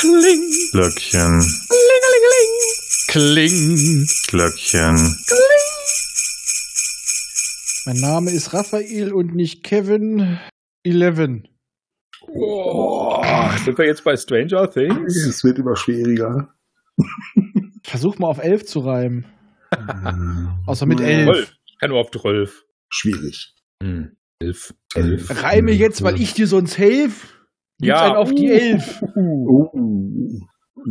Kling. Glöckchen, Kling. Glöckchen. Mein Name ist Raphael und nicht Kevin Eleven. Oh, sind wir jetzt bei Stranger Things? Es wird immer schwieriger. Versuch mal auf elf zu reimen. Außer mit elf. Rolf. Ich kann nur auf 12. Schwierig. Hm. Elf. Elf. Reime jetzt, weil ich dir sonst helfe. Ja. Einen auf die elf. Oh.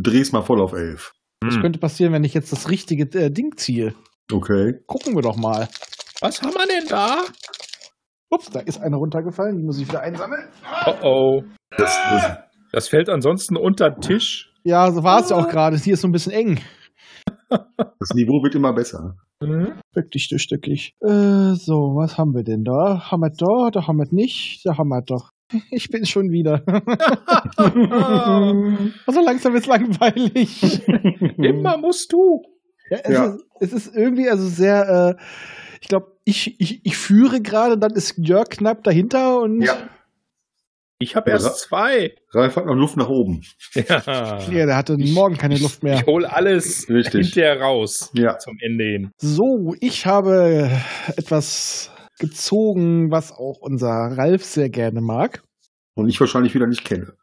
Dreh's mal voll auf elf. Das Hm. könnte passieren, wenn ich jetzt das richtige äh, Ding ziehe. Okay. Gucken wir doch mal. Was haben wir denn da? Ups, da ist eine runtergefallen. Die muss ich wieder einsammeln. Oh oh. Das, das, Das fällt ansonsten unter den Tisch. Ja, so war es ja auch gerade. Hier ist so ein bisschen eng. das Niveau wird immer besser. Mhm. Wirklich stöckig. Äh, so, was haben wir denn da? Haben wir da? Da haben wir nicht. Da haben wir doch. Ich bin schon wieder. also langsam ist langweilig. Immer musst du. Ja, es, Ja. Ist, es ist irgendwie also sehr, äh, ich glaube, ich, ich, ich führe gerade, dann ist Jörg knapp dahinter und Ja. Ich habe Ja. erst zwei. Ralf hat noch Luft nach oben. Ja. ja, der hatte morgen keine Luft mehr. Ich hole alles Richtig. hinterher raus. Ja. Zum Ende hin. So, ich habe etwas gezogen, was auch unser Ralf sehr gerne mag. Und ich wahrscheinlich wieder nicht kenne.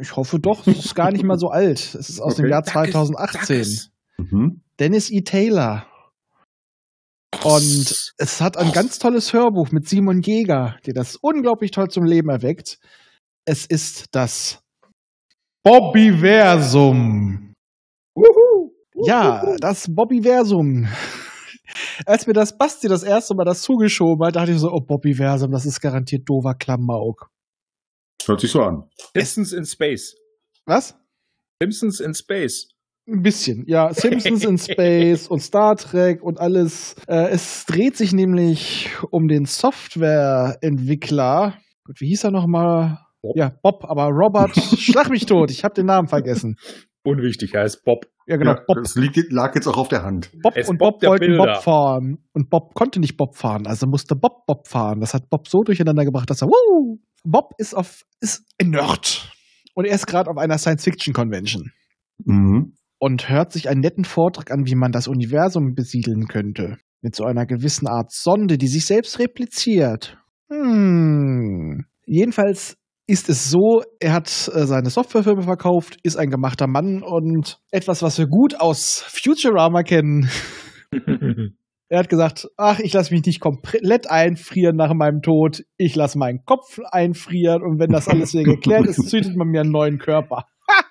Ich hoffe doch, es ist gar nicht mal so alt. Es ist aus dem Okay. Jahr Danke, 2018. danke. Mhm. Dennis E. Taylor. Und es hat ein ganz tolles Hörbuch mit Simon Jäger, der das unglaublich toll zum Leben erweckt. Es ist das Bobbyversum. Ja, das Bobbyversum. Als mir das Basti das erste Mal das zugeschoben hat, dachte ich so, oh, Bobbyversum, das ist garantiert dover Klamauk. Hört sich so an. Simpsons in Space. Was? Simpsons in Space. Ein bisschen, ja. Simpsons in Space und Star Trek und alles. Äh, es dreht sich nämlich um den Softwareentwickler. Gut, wie hieß er nochmal? Bob. Ja, Bob, aber Robert, schlag mich tot, ich habe den Namen vergessen. Unwichtig, er heißt Bob. Ja, genau, ja, Bob. Das liegt, lag jetzt auch auf der Hand. Bob Es und Bob Bob wollten Bilder. Bob fahren. Und Bob konnte nicht Bob fahren, also musste Bob Bob fahren. Das hat Bob so durcheinander gebracht, dass er, Wuh! Bob ist auf, ist ein Nerd. Und er ist gerade auf einer Science-Fiction-Convention. Mhm. und hört sich einen netten Vortrag an, wie man das Universum besiedeln könnte. Mit so einer gewissen Art Sonde, die sich selbst repliziert. Hm. Jedenfalls ist es so, er hat äh, seine Softwarefirma verkauft, ist ein gemachter Mann und etwas, was wir gut aus Futurama kennen. Er hat gesagt, ach, ich lasse mich nicht komplett einfrieren nach meinem Tod. Ich lasse meinen Kopf einfrieren und wenn das alles wieder geklärt ist, züchtet man mir einen neuen Körper.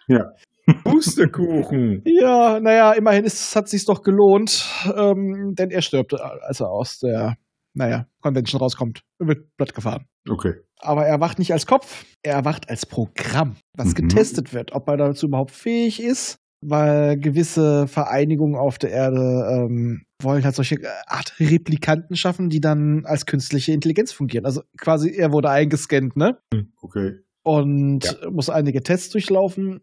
Pustekuchen. Ja, naja, immerhin ist, es hat sich doch gelohnt, ähm, denn er stirbt, als er aus der, naja, Convention rauskommt. Er wird platt gefahren. Okay. Aber er erwacht nicht als Kopf, er erwacht als Programm, was Mhm. getestet wird, ob er dazu überhaupt fähig ist, weil gewisse Vereinigungen auf der Erde ähm, wollen halt solche Art Replikanten schaffen, die dann als künstliche Intelligenz fungieren. Also quasi, er wurde eingescannt, ne? Okay. und Ja. muss einige Tests durchlaufen.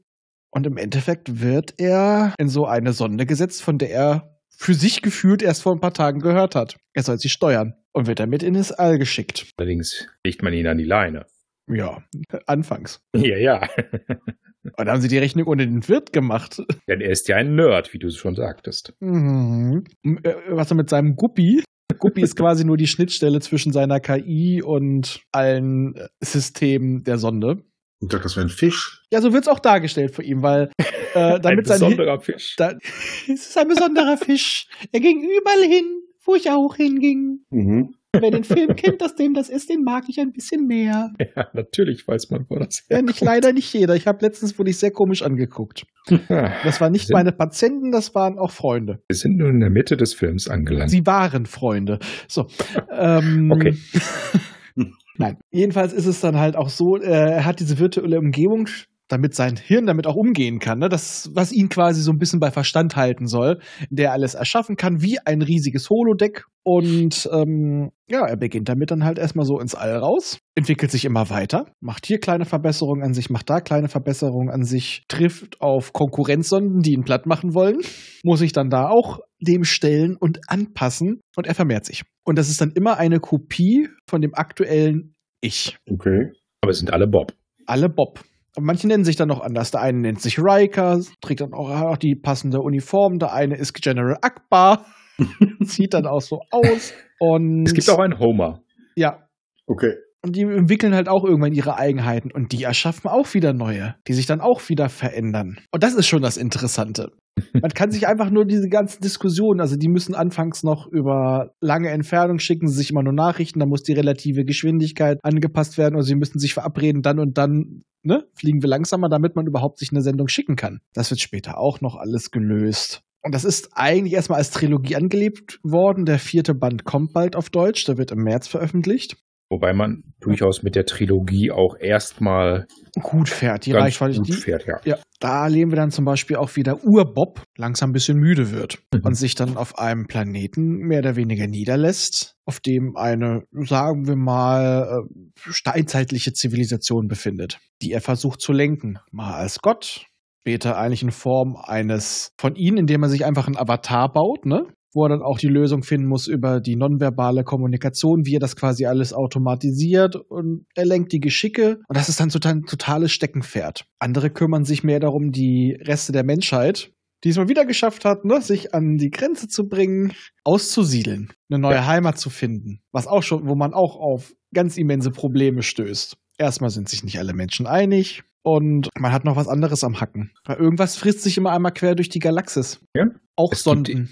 Und im Endeffekt wird er in so eine Sonde gesetzt, von der er für sich gefühlt erst vor ein paar Tagen gehört hat. Er soll sie steuern und wird damit in das All geschickt. Allerdings legt man ihn an die Leine. Ja, anfangs. Ja, ja. Und dann haben sie die Rechnung ohne den Wirt gemacht. Denn er ist ja ein Nerd, wie du es schon sagtest. Mhm. Äh, Was er mit seinem Guppi. Guppi ist quasi nur die Schnittstelle zwischen seiner KI und allen äh, Systemen der Sonde. Ich dachte, das wäre ein Fisch. Ja, so wird es auch dargestellt für ihn, weil äh, Ein damit sein besonderer Fisch. Da, es ist ein besonderer Fisch. Er ging überall hin, wo ich auch hinging. Mhm. Wer den Film kennt, dass dem das ist, den mag ich ein bisschen mehr. Ja, natürlich weiß man, wo das Ja, nicht, leider nicht jeder. Ich habe letztens wurde ich sehr komisch angeguckt. Das waren nicht meine Patienten, das waren auch Freunde. wir sind nun in der Mitte des Films angelangt. Sie waren Freunde. So. Ähm, Okay. Nein. Jedenfalls ist es dann halt auch so, äh, er hat diese virtuelle Umgebung, damit sein Hirn damit auch umgehen kann. Ne? Das, was ihn quasi so ein bisschen bei Verstand halten soll, der alles erschaffen kann, wie ein riesiges Holodeck. Und ähm, ja, er beginnt damit dann halt erstmal so ins All raus, entwickelt sich immer weiter, macht hier kleine Verbesserungen an sich, macht da kleine Verbesserungen an sich, trifft auf Konkurrenzsonden, die ihn platt machen wollen, muss sich dann da auch dem stellen und anpassen und er vermehrt sich. Und das ist dann immer eine Kopie von dem aktuellen Ich. Okay. Aber es sind alle Bob. Alle Bob. Und manche nennen sich dann noch anders. Der eine nennt sich Riker, trägt dann auch, auch die passende Uniform. Der eine ist General Akbar, sieht dann auch so aus. Und Es gibt auch einen Homer. ja, Okay. und die entwickeln halt auch irgendwann ihre Eigenheiten und die erschaffen auch wieder neue, die sich dann auch wieder verändern. Und das ist schon das Interessante. Man kann sich einfach nur diese ganzen Diskussionen, also die müssen anfangs noch über lange Entfernung schicken, sie sich immer nur Nachrichten, da muss die relative Geschwindigkeit angepasst werden oder sie müssen sich verabreden, dann und dann ne, fliegen wir langsamer, damit man überhaupt sich eine Sendung schicken kann. Das wird später auch noch alles gelöst. Und das ist eigentlich erstmal als Trilogie angelebt worden. Der vierte Band kommt bald auf Deutsch, der wird im März veröffentlicht. Wobei man durchaus mit der Trilogie auch erstmal gut fährt. Die Reichweite, gut die, fährt, ja. ja, da erleben wir dann zum Beispiel auch wieder Urbob langsam ein bisschen müde wird Mhm. und sich dann auf einem Planeten mehr oder weniger niederlässt, auf dem eine, sagen wir mal, äh, steinzeitliche Zivilisation befindet, die er versucht zu lenken. Mal als Gott, später eigentlich in Form eines von ihnen, indem er sich einfach einen Avatar baut, ne? Wo er dann auch die Lösung finden muss über die nonverbale Kommunikation, wie er das quasi alles automatisiert und er lenkt die Geschicke und das ist dann total, totales Steckenpferd. Andere kümmern sich mehr darum, die Reste der Menschheit, die es mal wieder geschafft hat, ne, sich an die Grenze zu bringen, auszusiedeln, eine neue Ja. Heimat zu finden, was auch schon, wo man auch auf ganz immense Probleme stößt. Erstmal sind sich nicht alle Menschen einig und man hat noch was anderes am Hacken. Weil irgendwas frisst sich immer einmal quer durch die Galaxis. Ja. Auch Es gibt Sonden.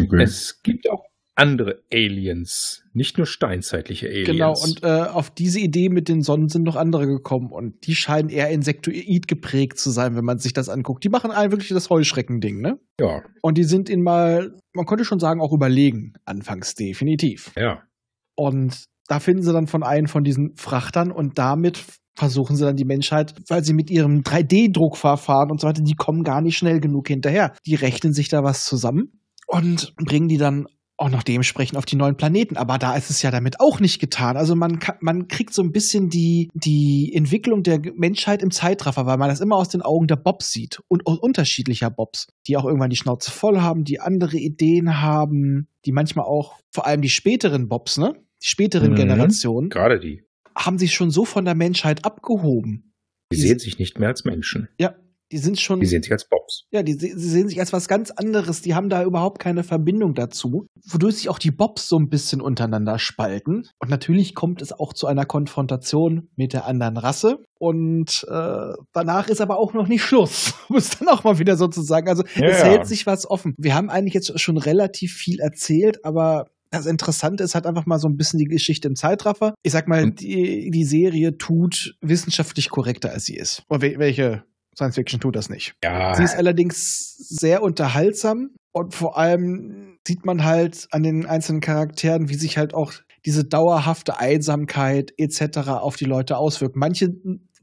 Okay. Es gibt auch andere Aliens, nicht nur steinzeitliche Aliens. Genau, und äh, auf diese Idee mit den Sonnen sind noch andere gekommen und die scheinen eher insektoid geprägt zu sein, wenn man sich das anguckt. Die machen ein wirklich das Heuschrecken-Ding, ne? ja, Und die sind ihnen mal, man könnte schon sagen, auch überlegen, anfangs definitiv. ja. Und da finden sie dann von einem von diesen Frachtern und damit versuchen sie dann die Menschheit, weil sie mit ihrem 3D-Druckverfahren und so weiter, die kommen gar nicht schnell genug hinterher. Die rechnen sich da was zusammen und bringen die dann auch noch dementsprechend auf die neuen Planeten. Aber da ist es ja damit auch nicht getan. Also man, kann, man kriegt so ein bisschen die, die Entwicklung der Menschheit im Zeitraffer, weil man das immer aus den Augen der Bobs sieht und aus unterschiedlicher Bobs, die auch irgendwann die Schnauze voll haben, die andere Ideen haben, die manchmal auch, vor allem die späteren Bobs, ne? Die späteren Mhm. Generationen, Gerade die. haben sich schon so von der Menschheit abgehoben. Die Die sehen sich nicht mehr als Menschen. Ja, die sind schon. Die sehen sich als Bobs. Ja, die, sie sehen sich als was ganz anderes. Die haben da überhaupt keine Verbindung dazu, wodurch sich auch die Bobs so ein bisschen untereinander spalten. Und natürlich kommt es auch zu einer Konfrontation mit der anderen Rasse. Und äh, danach ist aber auch noch nicht Schluss, um es dann auch mal wieder so zu sagen. Also Ja, es ja. hält sich was offen. Wir haben eigentlich jetzt schon relativ viel erzählt, aber das Interessante ist halt einfach mal so ein bisschen die Geschichte im Zeitraffer. Ich sag mal, Und- die, die Serie tut wissenschaftlich korrekter, als sie ist. Oder wel- welche Science Fiction tut das nicht? Ja, Sie ist allerdings sehr unterhaltsam und vor allem sieht man halt an den einzelnen Charakteren, wie sich halt auch diese dauerhafte Einsamkeit etc. auf die Leute auswirkt. Manche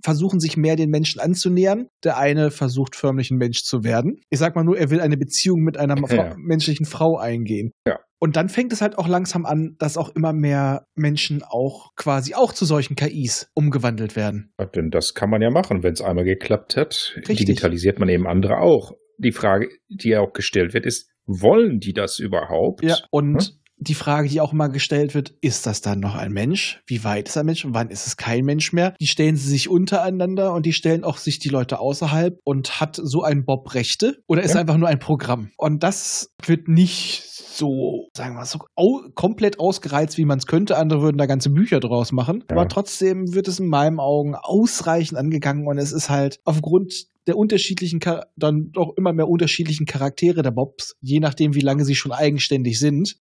versuchen sich mehr den Menschen anzunähern. Der eine versucht förmlich ein Mensch zu werden. Ich sag mal nur, er will eine Beziehung mit einer Ja. Frau, menschlichen Frau eingehen. Ja. Und dann fängt es halt auch langsam an, dass auch immer mehr Menschen auch quasi auch zu solchen KIs umgewandelt werden. denn das kann man ja machen, wenn es einmal geklappt hat. Richtig. Digitalisiert man eben andere auch. Die Frage, die ja auch gestellt wird, ist, wollen die das überhaupt? Ja, und Hm? Die Frage, die auch immer gestellt wird, ist das dann noch ein Mensch? Wie weit ist ein Mensch und wann ist es kein Mensch mehr? Die stellen sie sich untereinander und die stellen auch sich die Leute außerhalb und hat so ein Bob Rechte oder ist Ja. einfach nur ein Programm? Und das wird nicht so, sagen wir mal, so au komplett ausgereizt, wie man es könnte. Andere würden da ganze Bücher draus machen. Ja. Aber trotzdem wird es in meinen Augen ausreichend angegangen und es ist halt aufgrund der unterschiedlichen, dann doch immer mehr unterschiedlichen Charaktere der Bobs, je nachdem, wie lange sie schon eigenständig sind,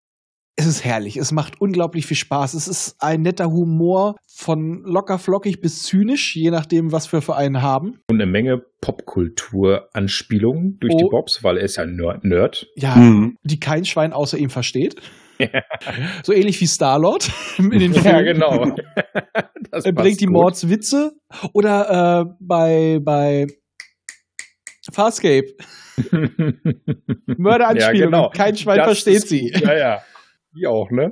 es ist herrlich. Es macht unglaublich viel Spaß. Es ist ein netter Humor von locker flockig bis zynisch, je nachdem, was wir für einen haben. Und eine Menge Popkultur-Anspielungen durch Oh. die Bobs, weil er ist ja ein Nerd. Nerd. Ja, Mhm. die kein Schwein außer ihm versteht. So ähnlich wie Star-Lord in den Filmen. Ja, genau. Das Er bringt die gut. Mordswitze. Oder äh, bei, bei Farscape. Mörderanspielung. Ja, genau. Kein Schwein Das versteht ist sie. Ja, ja. Die auch, ne?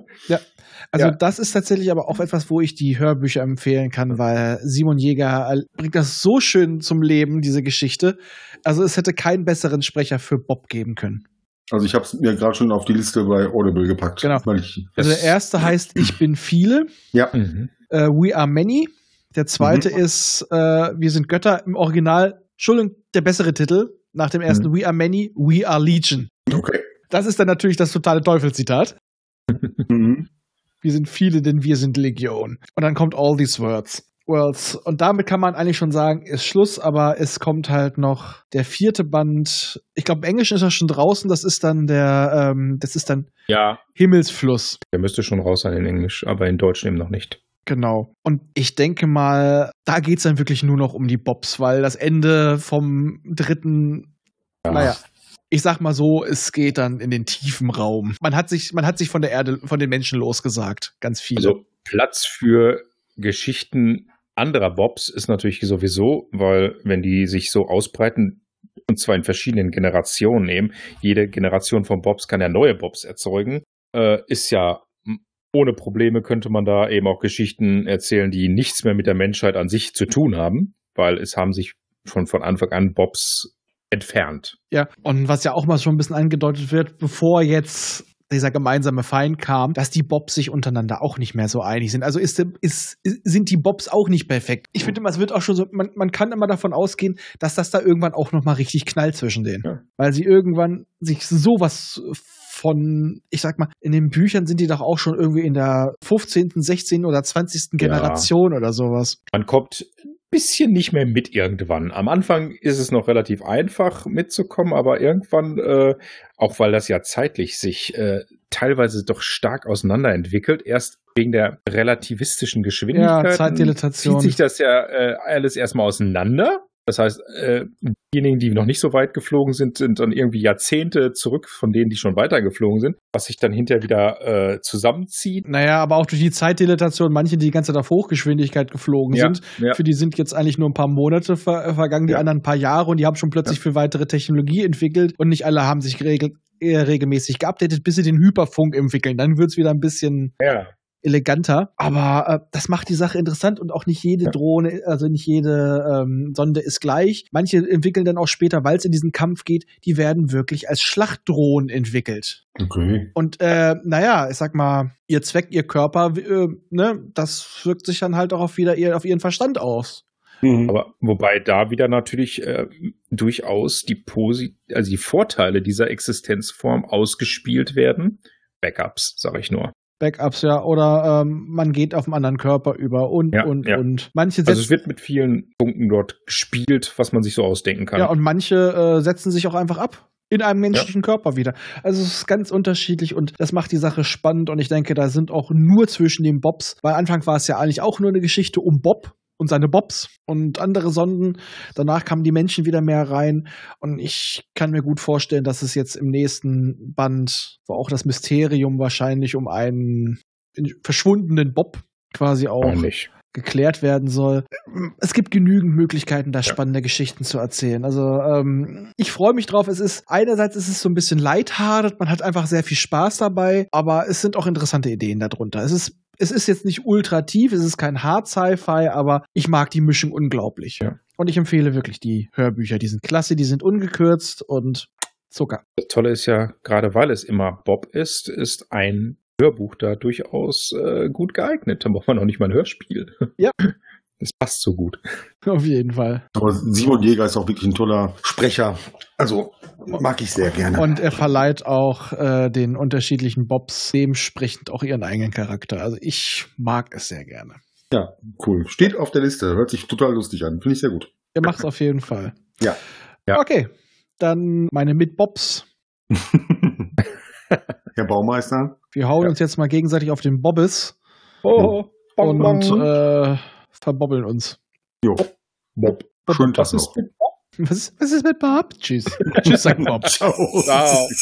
Also Ja. das ist tatsächlich aber auch etwas, wo ich die Hörbücher empfehlen kann, weil Simon Jäger bringt das so schön zum Leben, diese Geschichte. Also es hätte keinen besseren Sprecher für Bob geben können. Also ich habe es mir gerade schon auf die Liste bei Audible gepackt. Genau. Weil ich, Also Das- der erste heißt Ich bin viele, ja, Mhm. äh, We Are Many. Der zweite ist äh, Wir sind Götter im Original. Entschuldigung, der bessere Titel nach dem ersten We are many, we are Legion. Okay. Das ist dann natürlich das totale Teufelszitat. Mhm. Wir sind viele, denn wir sind Legion. Und dann kommt All These Words. Worlds. Und damit kann man eigentlich schon sagen, ist Schluss, aber es kommt halt noch der vierte Band. Ich glaube, im Englischen ist er schon draußen. Das ist dann der, ähm, das ist dann Ja, Himmelsfluss. der müsste schon raus sein in Englisch, aber in Deutsch eben noch nicht. Genau. Und ich denke mal, da geht's dann wirklich nur noch um die Bobs, weil das Ende vom dritten, Ja. naja, ich sag mal so, es geht dann in den tiefen Raum. Man hat sich, man hat sich von der Erde, von den Menschen losgesagt. Ganz viele. Also Platz für Geschichten anderer Bobs ist natürlich sowieso, weil wenn die sich so ausbreiten und zwar in verschiedenen Generationen nehmen, jede Generation von Bobs kann ja neue Bobs erzeugen, äh, ist ja ohne Probleme könnte man da eben auch Geschichten erzählen, die nichts mehr mit der Menschheit an sich zu tun haben, weil es haben sich schon von Anfang an Bobs entfernt. Ja, und was ja auch mal schon ein bisschen angedeutet wird, bevor jetzt dieser gemeinsame Feind kam, dass die Bobs sich untereinander auch nicht mehr so einig sind. Also ist, ist, sind die Bobs auch nicht perfekt. Ich finde immer, es wird auch schon so, man, man kann immer davon ausgehen, dass das da irgendwann auch noch mal richtig knallt zwischen denen. Ja. Weil sie irgendwann sich sowas von, ich sag mal, in den Büchern sind die doch auch schon irgendwie in der 15., 16. oder 20. Ja. Generation oder sowas. Man kommt bisschen nicht mehr mit irgendwann. Am Anfang ist es noch relativ einfach mitzukommen, aber irgendwann, äh, auch weil das ja zeitlich sich äh, teilweise doch stark auseinanderentwickelt, erst wegen der relativistischen Geschwindigkeit, Ja, zieht sich das ja äh, alles erstmal auseinander. Das heißt, äh, diejenigen, die noch nicht so weit geflogen sind, sind dann irgendwie Jahrzehnte zurück von denen, die schon weiter geflogen sind, was sich dann hinterher wieder äh, zusammenzieht. Naja, aber auch durch die Zeitdilatation, manche, die die ganze Zeit auf Hochgeschwindigkeit geflogen Ja, sind, ja. für die sind jetzt eigentlich nur ein paar Monate ver vergangen, die Ja. anderen ein paar Jahre und die haben schon plötzlich für weitere Technologie entwickelt und nicht alle haben sich regel äh, regelmäßig geupdatet, bis sie den Hyperfunk entwickeln. Dann wird's wieder ein bisschen Ja, eleganter. Aber äh, das macht die Sache interessant und auch nicht jede Ja. Drohne, also nicht jede ähm, Sonde ist gleich. Manche entwickeln dann auch später, weil es in diesen Kampf geht, die werden wirklich als Schlachtdrohnen entwickelt. Okay. Und äh, naja, ich sag mal, ihr Zweck, ihr Körper, äh, ne, das wirkt sich dann halt auch auf wieder ihr, auf ihren Verstand aus. Mhm. Aber wobei da wieder natürlich äh, durchaus die Posi also die Vorteile dieser Existenzform ausgespielt werden. Backups, sage ich nur. Backups, ja, oder ähm, man geht auf einen anderen Körper über und Ja, und ja. und manche Also setzen es wird mit vielen Punkten dort gespielt, was man sich so ausdenken kann. ja und manche äh, setzen sich auch einfach ab in einem menschlichen Körper wieder. Also es ist ganz unterschiedlich und das macht die Sache spannend und ich denke, da sind auch nur zwischen den Bobs, weil Anfang war es ja eigentlich auch nur eine Geschichte um Bob und seine Bobs und andere Sonden. Danach kamen die Menschen wieder mehr rein und ich kann mir gut vorstellen, dass es jetzt im nächsten Band, wo auch das Mysterium wahrscheinlich um einen verschwundenen Bob quasi auch Wahrscheinlich. geklärt werden soll. Es gibt genügend Möglichkeiten, da spannende Geschichten zu erzählen. Also ähm, ich freue mich drauf. Es ist einerseits ist es so ein bisschen lighthearted, man hat einfach sehr viel Spaß dabei, aber es sind auch interessante Ideen darunter. Es ist es ist jetzt nicht ultra tief, es ist kein Hard Sci-Fi, aber ich mag die Mischung unglaublich. Ja. Und ich empfehle wirklich die Hörbücher. Die sind klasse, die sind ungekürzt und Zucker. Das Tolle ist ja, gerade weil es immer Bob ist, ist ein Hörbuch da durchaus äh, gut geeignet. Da braucht man auch nicht mal ein Hörspiel. Ja. Das passt so gut. Auf jeden Fall. Aber Simon Jäger ist auch wirklich ein toller Sprecher. Also mag ich sehr gerne. Und er verleiht auch äh, den unterschiedlichen Bobs dementsprechend auch ihren eigenen Charakter. Also ich mag es sehr gerne. ja, cool. Steht auf der Liste. Hört sich total lustig an. Finde ich sehr gut. Er macht es auf jeden Fall. Ja. Ja. Okay, dann meine Mit-Bobs. Herr Baumeister. Wir hauen Ja. uns jetzt mal gegenseitig auf den Bobbes Oh, und äh, verbobbeln uns. Jo. Bob. Schönen Tag Was ist mit Bob? Was, was ist mit Bob? Tschüss. Tschüss, sagt Bob. Ciao. Ciao.